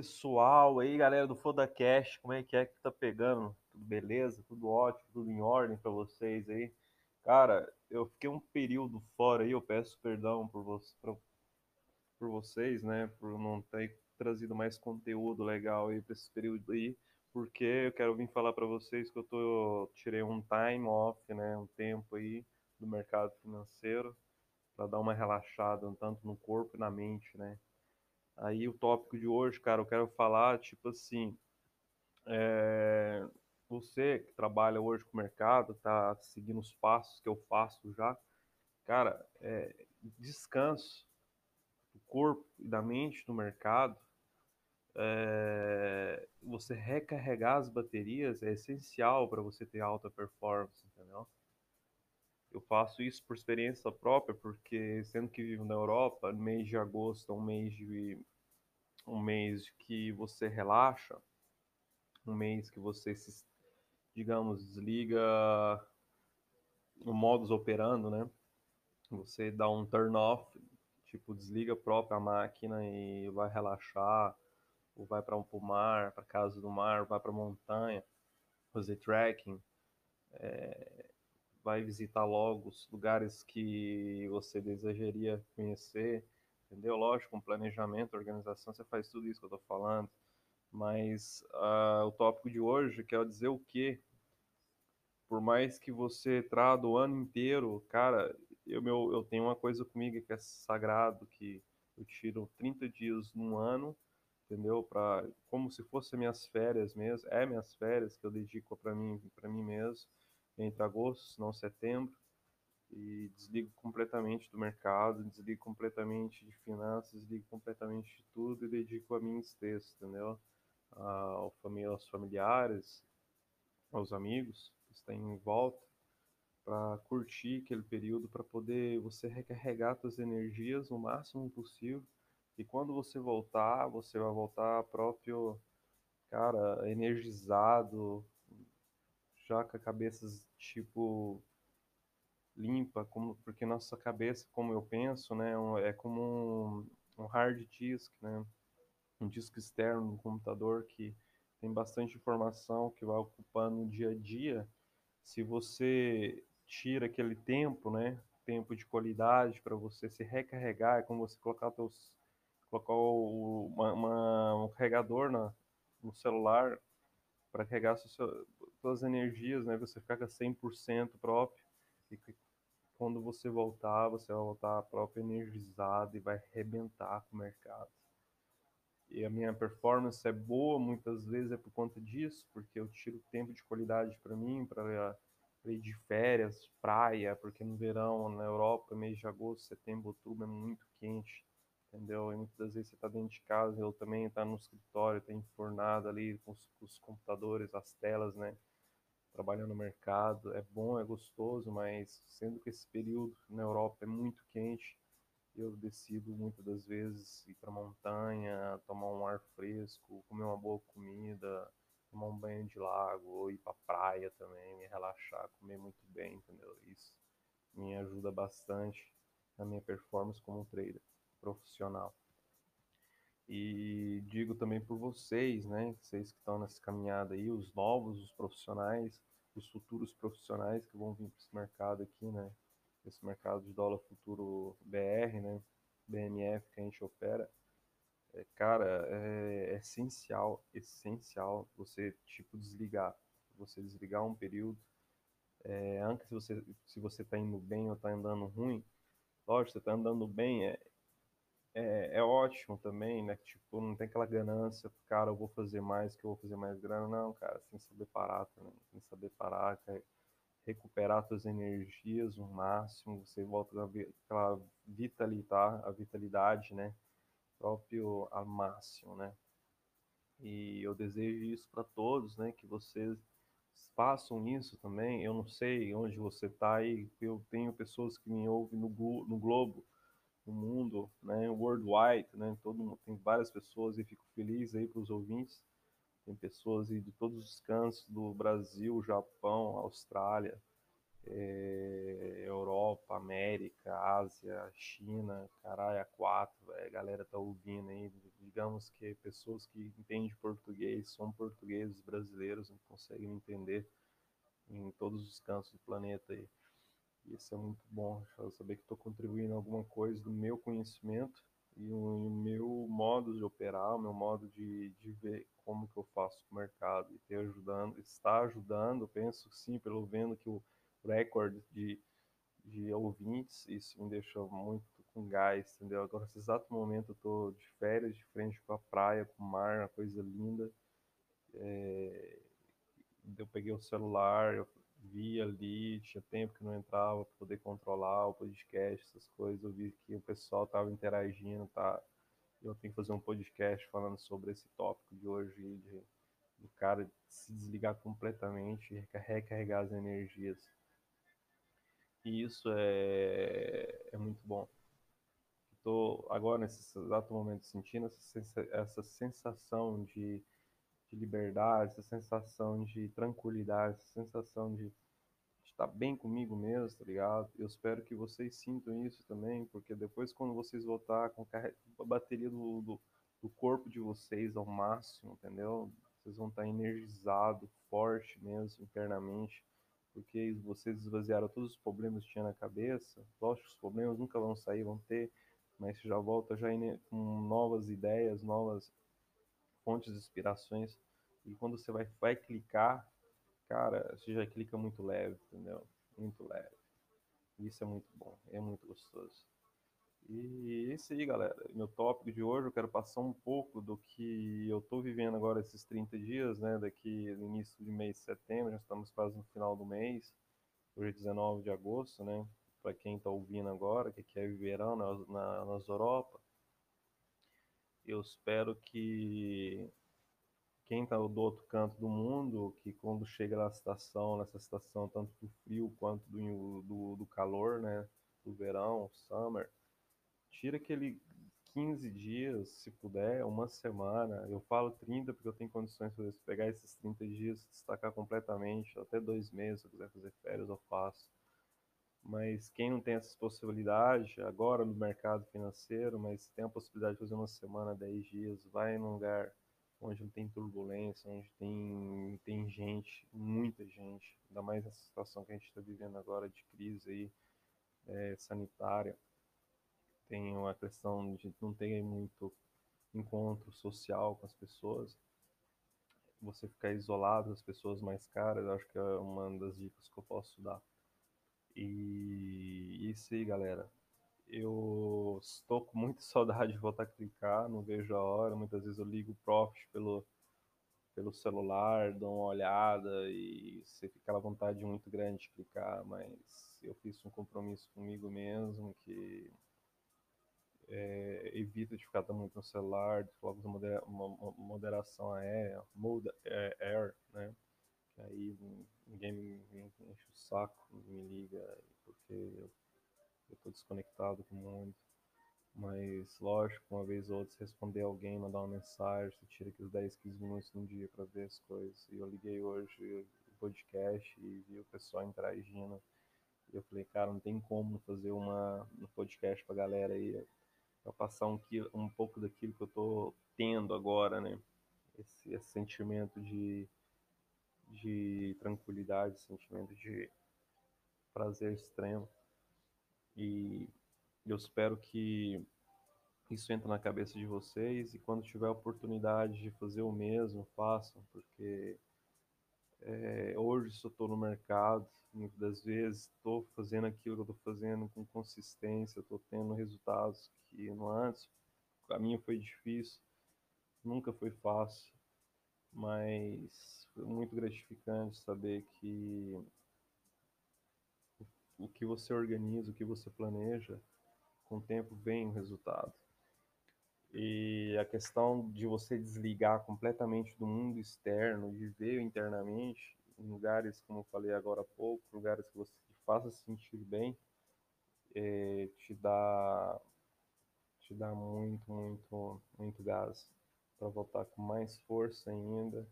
pessoal, aí galera do FodaCast, como é que é que tá pegando? Tudo beleza? Tudo ótimo? Tudo em ordem para vocês aí? Cara, eu fiquei um período fora aí, eu peço perdão por, vo por, por vocês, né, por não ter trazido mais conteúdo legal aí para esse período aí, porque eu quero vir falar para vocês que eu tô tirei um time off, né, um tempo aí do mercado financeiro para dar uma relaxada tanto no corpo e na mente, né? Aí o tópico de hoje, cara, eu quero falar, tipo assim, é, você que trabalha hoje com o mercado, tá seguindo os passos que eu faço já, cara, é, descanso do corpo e da mente no mercado, é, você recarregar as baterias é essencial para você ter alta performance, entendeu? Eu faço isso por experiência própria, porque sendo que vivo na Europa, mês de agosto é um mês de um mês que você relaxa, um mês que você se, digamos, desliga o modus operando, né? Você dá um turn off, tipo, desliga a própria máquina e vai relaxar, ou vai para um mar, para casa do mar, vai para montanha, fazer trekking, é, vai visitar logo os lugares que você desejaria conhecer, entendeu? Lógico, com planejamento, organização, você faz tudo isso que eu estou falando. Mas uh, o tópico de hoje quer dizer o quê? Por mais que você trada o ano inteiro, cara, eu, meu, eu tenho uma coisa comigo que é sagrado, que eu tiro 30 dias no ano, entendeu? Pra, como se fossem minhas férias mesmo, é minhas férias que eu dedico para mim, para mim mesmo, entre agosto, não setembro e desligo completamente do mercado, desligo completamente de finanças, desligo completamente de tudo e dedico a mim textos, entendeu? Ao família, aos familiares, aos amigos que estão em volta, para curtir aquele período, para poder você recarregar suas energias o máximo possível. E quando você voltar, você vai voltar próprio, cara, energizado, já com a cabeça tipo limpa, como, porque nossa cabeça, como eu penso, né, é como um, um hard disk, né, um disco externo no computador que tem bastante informação que vai ocupando no dia a dia. Se você tira aquele tempo, né, tempo de qualidade para você se recarregar, é como você colocar teus colocar o, uma, uma, um carregador na, no celular para carregar suas, suas energias, né, você ficar com 100% próprio e quando você voltar, você vai voltar próprio energizado e vai arrebentar com o mercado. E a minha performance é boa, muitas vezes é por conta disso, porque eu tiro tempo de qualidade para mim, para ir de férias, praia, porque no verão, na Europa, mês de agosto, setembro, outubro, é muito quente, entendeu? E muitas vezes você está dentro de casa, eu também está no escritório, está enfornado ali com os, com os computadores, as telas, né? trabalhando no mercado. É bom, é gostoso, mas sendo que esse período na Europa é muito quente, eu decido muitas das vezes ir para montanha, tomar um ar fresco, comer uma boa comida, tomar um banho de lago, ou ir para praia também, me relaxar, comer muito bem, entendeu? Isso me ajuda bastante na minha performance como trader profissional. E digo também por vocês, né, vocês que estão nessa caminhada aí, os novos, os profissionais, os futuros profissionais que vão vir para esse mercado aqui, né, esse mercado de dólar futuro BR, né, BMF que a gente opera, é, cara, é, é essencial, essencial você, tipo, desligar, você desligar um período, é, antes se você, se você tá indo bem ou tá andando ruim, lógico, você tá andando bem, é, é, é ótimo também, né? Tipo, não tem aquela ganância, cara, eu vou fazer mais, que eu vou fazer mais grana. Não, cara, sem saber parar também, sem saber parar, cara, recuperar suas energias o máximo, você volta aquela vitalidade, a vitalidade, né? Próprio ao máximo, né? E eu desejo isso para todos, né? Que vocês façam isso também. Eu não sei onde você está aí, eu tenho pessoas que me ouvem no, no Globo, no mundo, né, worldwide, né, todo tem várias pessoas e fico feliz aí para os ouvintes. Tem pessoas aí de todos os cantos do Brasil, Japão, Austrália, é, Europa, América, Ásia, China, caralho, a quatro, a galera tá ouvindo aí, digamos que pessoas que entendem português, são portugueses brasileiros, não conseguem entender em todos os cantos do planeta aí. Isso é muito bom, saber que estou contribuindo alguma coisa do meu conhecimento e o, meu modo de operar, o meu modo de, de ver como que eu faço o mercado e ter ajudando, está ajudando, penso sim, pelo vendo que o recorde de, de ouvintes, isso me deixa muito com gás, entendeu? Agora, nesse exato momento, eu tô de férias, de frente com a praia, com o mar, uma coisa linda. É... Eu peguei o celular, eu vi ali, tinha tempo que não entrava para poder controlar o podcast, essas coisas. Eu vi que o pessoal tava interagindo, tá? Eu tenho que fazer um podcast falando sobre esse tópico de hoje, de, do cara se desligar completamente recarregar as energias. E isso é, é muito bom. Estou agora, nesse exato momento, sentindo essa sensação de, de liberdade, essa sensação de tranquilidade, essa sensação de estar bem comigo mesmo, tá ligado? Eu espero que vocês sintam isso também, porque depois, quando vocês voltar com a bateria do, do, do corpo de vocês ao máximo, entendeu? Vocês vão estar energizados, forte mesmo, internamente porque vocês esvaziaram todos os problemas que tinha na cabeça. Lógico os problemas nunca vão sair, vão ter, mas já volta já com novas ideias, novas fontes de inspirações. E quando você vai, vai clicar, cara, você já clica muito leve, entendeu? Muito leve. Isso é muito bom, é muito gostoso. E é isso aí, galera. Meu tópico de hoje, eu quero passar um pouco do que eu estou vivendo agora esses 30 dias, né? Daqui no início de mês de setembro, já estamos quase no final do mês. Hoje é 19 de agosto, né? Para quem está ouvindo agora, que quer verão na, na, nas Europa. Eu espero que quem está do outro canto do mundo, que quando chega na estação, nessa estação tanto do frio quanto do, do, do calor, né? Do verão, summer, tira aquele 15 dias, se puder, uma semana. Eu falo 30 porque eu tenho condições de pegar esses 30 dias, destacar completamente, até dois meses, se eu quiser fazer férias, eu faço. Mas quem não tem essas possibilidades, agora no mercado financeiro, mas tem a possibilidade de fazer uma semana, 10 dias, vai num lugar onde não tem turbulência, onde tem, tem gente, muita gente, ainda mais nessa situação que a gente está vivendo agora de crise aí, é, sanitária tem uma questão de não ter muito encontro social com as pessoas. Você ficar isolado das pessoas mais caras, acho que é uma das dicas que eu posso dar. E isso aí, galera. Eu estou com muita saudade de voltar a clicar, não vejo a hora. Muitas vezes eu ligo o Profit pelo, pelo celular, dou uma olhada e você fica aquela vontade muito grande de clicar, mas eu fiz um compromisso comigo mesmo que é, evita de ficar muito no celular, coloca uma, moderação aérea, mode é, air, né? Que aí ninguém me, enche o saco, me liga, porque eu, eu tô desconectado com o mundo. Mas, lógico, uma vez ou outra, se responder alguém, mandar uma mensagem, você tira aqueles 10, 15 minutos no dia para ver as coisas. E eu liguei hoje o podcast e vi o pessoal interagindo. E eu falei, cara, não tem como fazer uma, um podcast pra galera aí para passar um, um pouco daquilo que eu estou tendo agora, né? Esse, esse, sentimento de, de tranquilidade, sentimento de prazer extremo. E eu espero que isso entre na cabeça de vocês e quando tiver a oportunidade de fazer o mesmo, façam, porque é, hoje se eu estou no mercado, muitas das vezes estou fazendo aquilo que estou fazendo com consistência, estou tendo resultados que no antes o caminho foi difícil, nunca foi fácil, mas foi muito gratificante saber que o que você organiza, o que você planeja, com o tempo vem o resultado. E a questão de você desligar completamente do mundo externo, de ver internamente, em lugares, como eu falei agora há pouco, lugares que você te faça sentir bem, é, te dá te dá muito, muito, muito gás para voltar com mais força ainda,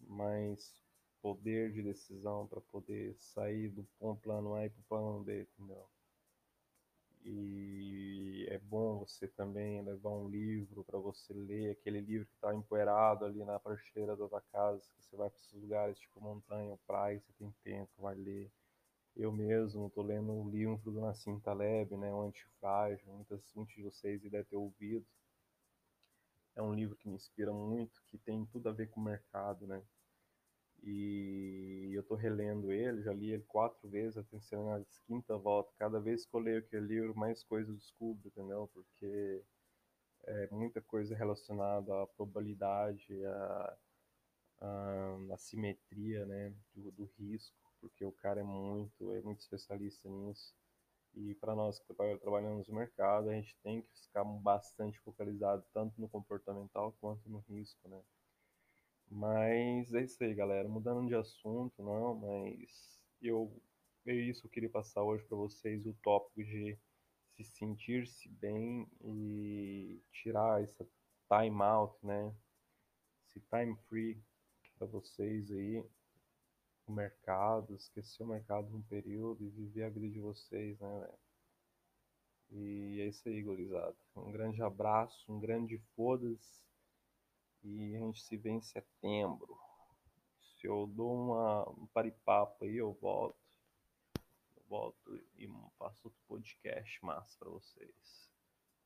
mais poder de decisão para poder sair do plano A para o plano B, entendeu? E é bom você também levar um livro para você ler, aquele livro que está empoeirado ali na prateleira da tua casa, que você vai para esses lugares tipo montanha praia, você tem tempo, vai ler. Eu mesmo estou lendo um livro do Nassim Taleb, né, o Antifrágil, muitos de vocês devem ter ouvido. É um livro que me inspira muito, que tem tudo a ver com o mercado, né? E eu estou relendo ele, já li ele quatro vezes, até sendo na quinta volta. Cada vez que eu leio aquele livro, mais coisas descubro, entendeu? Porque é muita coisa relacionada à probabilidade, à, à, à simetria, né? Do, do, risco, porque o cara é muito, é muito especialista nisso. E para nós que trabalhamos no mercado, a gente tem que ficar bastante focalizado tanto no comportamental quanto no risco, né? Mas é isso aí, galera. Mudando de assunto, não, mas eu é isso que eu queria passar hoje para vocês, o tópico de se sentir-se bem e tirar essa time out, né? Esse time free para vocês aí, o mercado, esquecer o mercado um período e viver a vida de vocês, né, E é isso aí, gurizada. Um grande abraço, um grande foda-se e a gente se vê em setembro. Se eu dou uma, um paripapo aí, eu volto. Eu volto e faço outro podcast massa para vocês.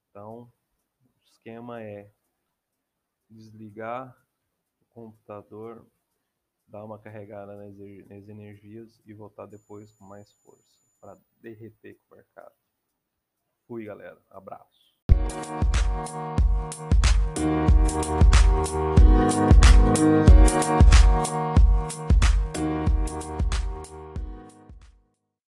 Então, o esquema é desligar o computador, dar uma carregada nas, nas energias e voltar depois com mais força para derreter com o mercado. Fui, galera. Abraço.